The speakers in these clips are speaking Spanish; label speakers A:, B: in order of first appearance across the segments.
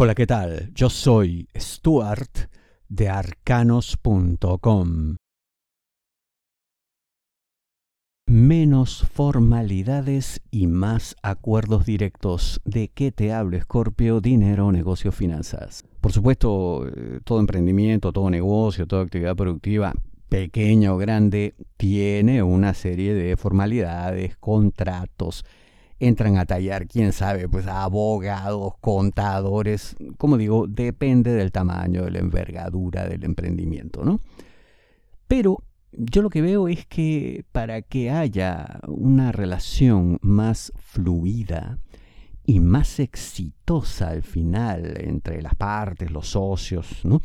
A: Hola, ¿qué tal? Yo soy Stuart de arcanos.com. Menos formalidades y más acuerdos directos. ¿De qué te hablo, Escorpio? Dinero, negocios, finanzas. Por supuesto, eh, todo emprendimiento, todo negocio, toda actividad productiva, pequeña o grande, tiene una serie de formalidades, contratos, entran a tallar, quién sabe, pues abogados, contadores, como digo, depende del tamaño, de la envergadura del emprendimiento, ¿no? Pero yo lo que veo es que para que haya una relación más fluida y más exitosa al final entre las partes, los socios, ¿no?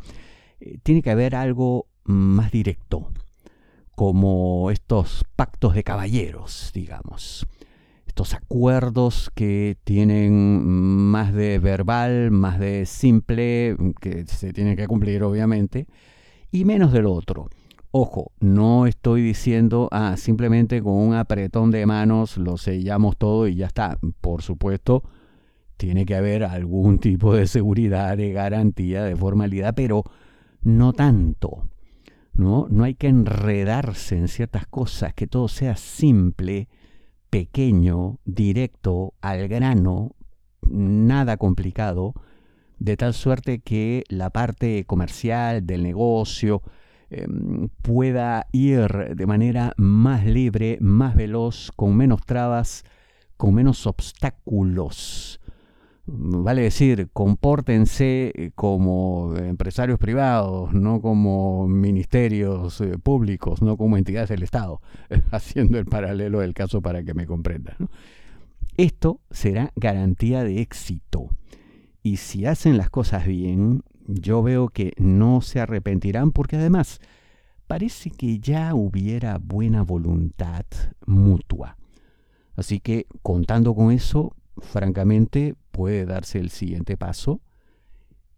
A: Eh, tiene que haber algo más directo, como estos pactos de caballeros, digamos estos acuerdos que tienen más de verbal, más de simple, que se tienen que cumplir obviamente, y menos del otro. Ojo, no estoy diciendo, ah, simplemente con un apretón de manos lo sellamos todo y ya está. Por supuesto, tiene que haber algún tipo de seguridad, de garantía, de formalidad, pero no tanto. ¿no? no hay que enredarse en ciertas cosas, que todo sea simple pequeño, directo, al grano, nada complicado, de tal suerte que la parte comercial del negocio em, pueda ir de manera más libre, más veloz, con menos trabas, con menos obstáculos vale decir, compórtense eh, como empresarios privados, no como ministerios eh, públicos, no como entidades del Estado, haciendo el paralelo del caso para que me comprendan. Esto será garantía de éxito. Y si hacen las cosas bien, yo veo que no se arrepentirán porque además parece que ya hubiera buena voluntad mutua. Así que contando con eso, francamente, puede darse el siguiente paso,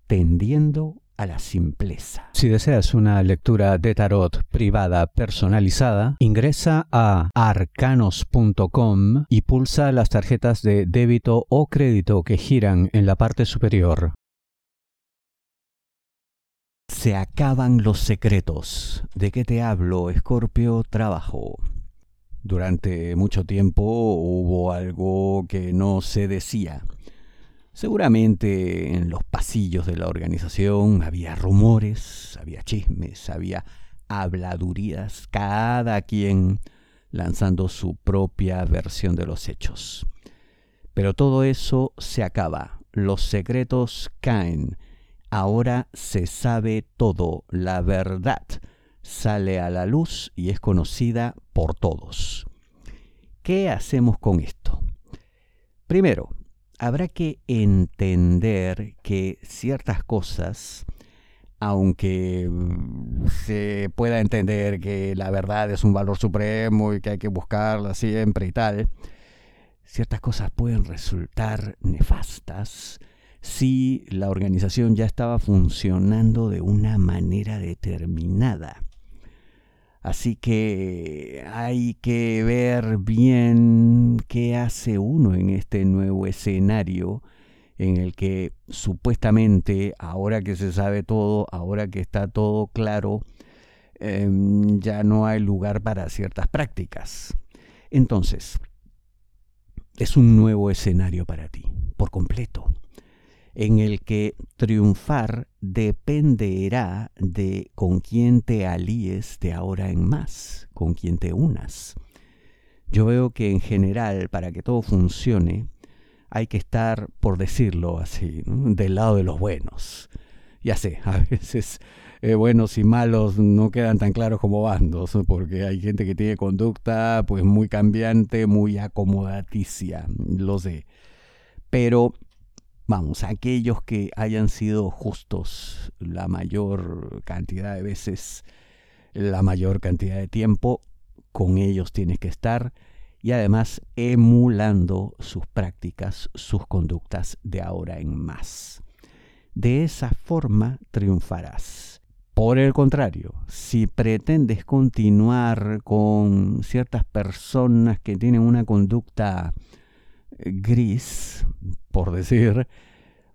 A: tendiendo a la simpleza.
B: Si deseas una lectura de tarot privada personalizada, ingresa a arcanos.com y pulsa las tarjetas de débito o crédito que giran en la parte superior.
A: Se acaban los secretos. ¿De qué te hablo, Escorpio? Trabajo. Durante mucho tiempo hubo algo que no se decía. Seguramente en los pasillos de la organización había rumores, había chismes, había habladurías, cada quien lanzando su propia versión de los hechos. Pero todo eso se acaba, los secretos caen, ahora se sabe todo, la verdad sale a la luz y es conocida por todos. ¿Qué hacemos con esto? Primero, habrá que entender que ciertas cosas, aunque mm, se pueda entender que la verdad es un valor supremo y que hay que buscarla siempre y tal, ciertas cosas pueden resultar nefastas si la organización ya estaba funcionando de una manera determinada. Así que hay que ver bien qué hace uno en este nuevo escenario en el que supuestamente, ahora que se sabe todo, ahora que está todo claro, em, ya no hay lugar para ciertas prácticas. Entonces, es un nuevo escenario para ti, por completo en el que triunfar dependerá de con quién te alíes de ahora en más, con quién te unas. Yo veo que en general, para que todo funcione, hay que estar, por decirlo así, del lado de los buenos. Ya sé, a veces eh, buenos y malos no quedan tan claros como bandos, porque hay gente que tiene conducta pues muy cambiante, muy acomodaticia, lo sé. Pero vamos, aquellos que hayan sido justos la mayor cantidad de veces, la mayor cantidad de tiempo, con ellos tienes que estar y además emulando sus prácticas, sus conductas de ahora en más. De esa forma triunfarás. Por el contrario, si pretendes continuar con ciertas personas que tienen una conducta gris, por decir,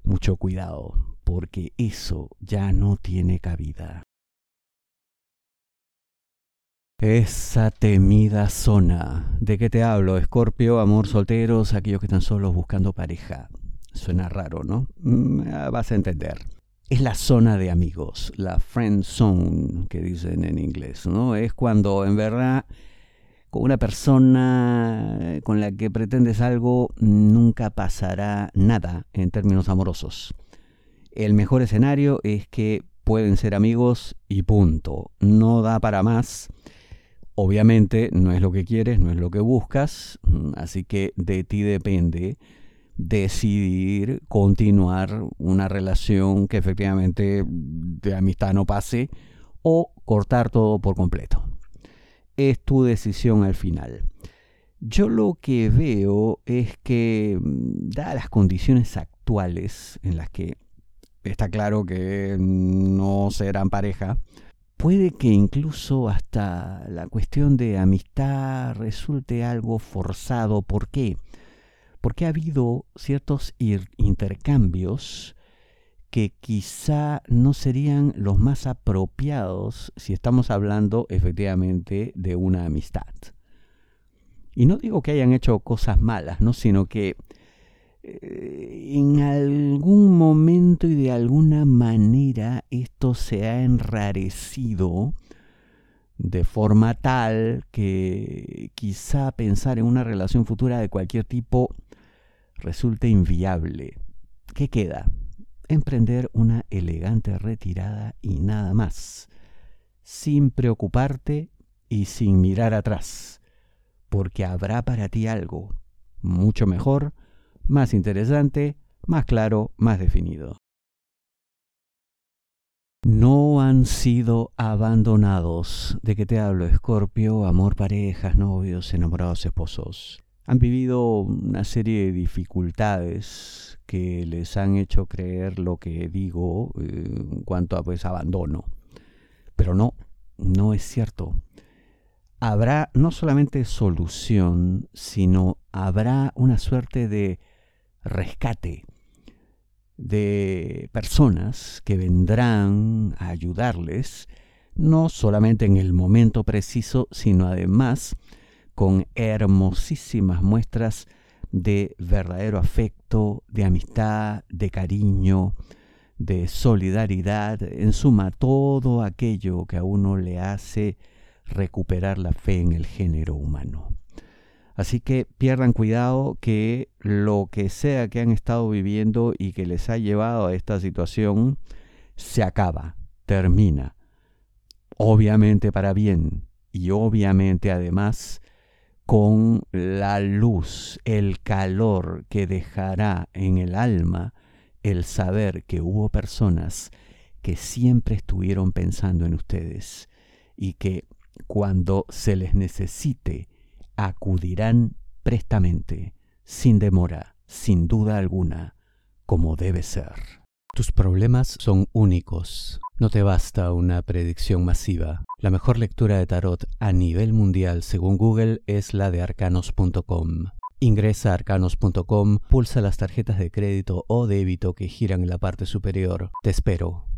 A: mucho cuidado, porque eso ya no tiene cabida. Esa temida zona. ¿De qué te hablo? Escorpio, amor, solteros, aquellos que están solos buscando pareja. Suena raro, ¿no? Mm, vas a entender. Es la zona de amigos, la friend zone que dicen en inglés, ¿no? Es cuando en verdad con una persona con la que pretendes algo nunca pasará nada en términos amorosos. El mejor escenario es que pueden ser amigos y punto. No da para más Obviamente no es lo que quieres, no es lo que buscas, mm, así que de ti depende decidir continuar una relación que efectivamente de amistad no pase o cortar todo por completo. Es tu decisión al final. Yo lo que veo es que, mm, dadas las condiciones actuales en las que está claro que no serán pareja, puede que incluso hasta la cuestión de amistad resulte algo forzado. ¿Por qué? Porque ha habido ciertos intercambios que quizá no serían los más apropiados si estamos hablando efectivamente de una amistad. Y no digo que hayan hecho cosas malas, ¿no? sino que eh, en algún momento y de alguna manera esto se ha enrarecido de forma tal que quizá pensar en una relación futura de cualquier tipo resulte inviable. ¿Qué queda? Emprender una elegante retirada y nada más, sin preocuparte y sin mirar atrás, porque habrá para ti algo mucho mejor más interesante, más claro, más definido. No han sido abandonados. ¿De qué te hablo, Escorpio? Amor, parejas, novios, enamorados, esposos. Han vivido una serie de dificultades que les han hecho creer lo que digo eh, en cuanto a pues abandono. Pero no, no es cierto. Habrá no solamente solución, sino habrá una suerte de rescate de personas que vendrán a ayudarles, no solamente en el momento preciso, sino además con hermosísimas muestras de verdadero afecto, de amistad, de cariño, de solidaridad, en suma, todo aquello que a uno le hace recuperar la fe en el género humano. Así que pierdan cuidado que lo que sea que han estado viviendo y que les ha llevado a esta situación se acaba, termina. Obviamente para bien y obviamente además con la luz, el calor que dejará en el alma el saber que hubo personas que siempre estuvieron pensando en ustedes y que cuando se les necesite acudirán prestamente, sin demora, sin duda alguna, como debe ser.
B: Tus problemas son únicos. No te basta una predicción masiva. La mejor lectura de tarot a nivel mundial según Google es la de arcanos.com. Ingresa a arcanos.com, pulsa las tarjetas de crédito o débito que giran en la parte superior. Te espero.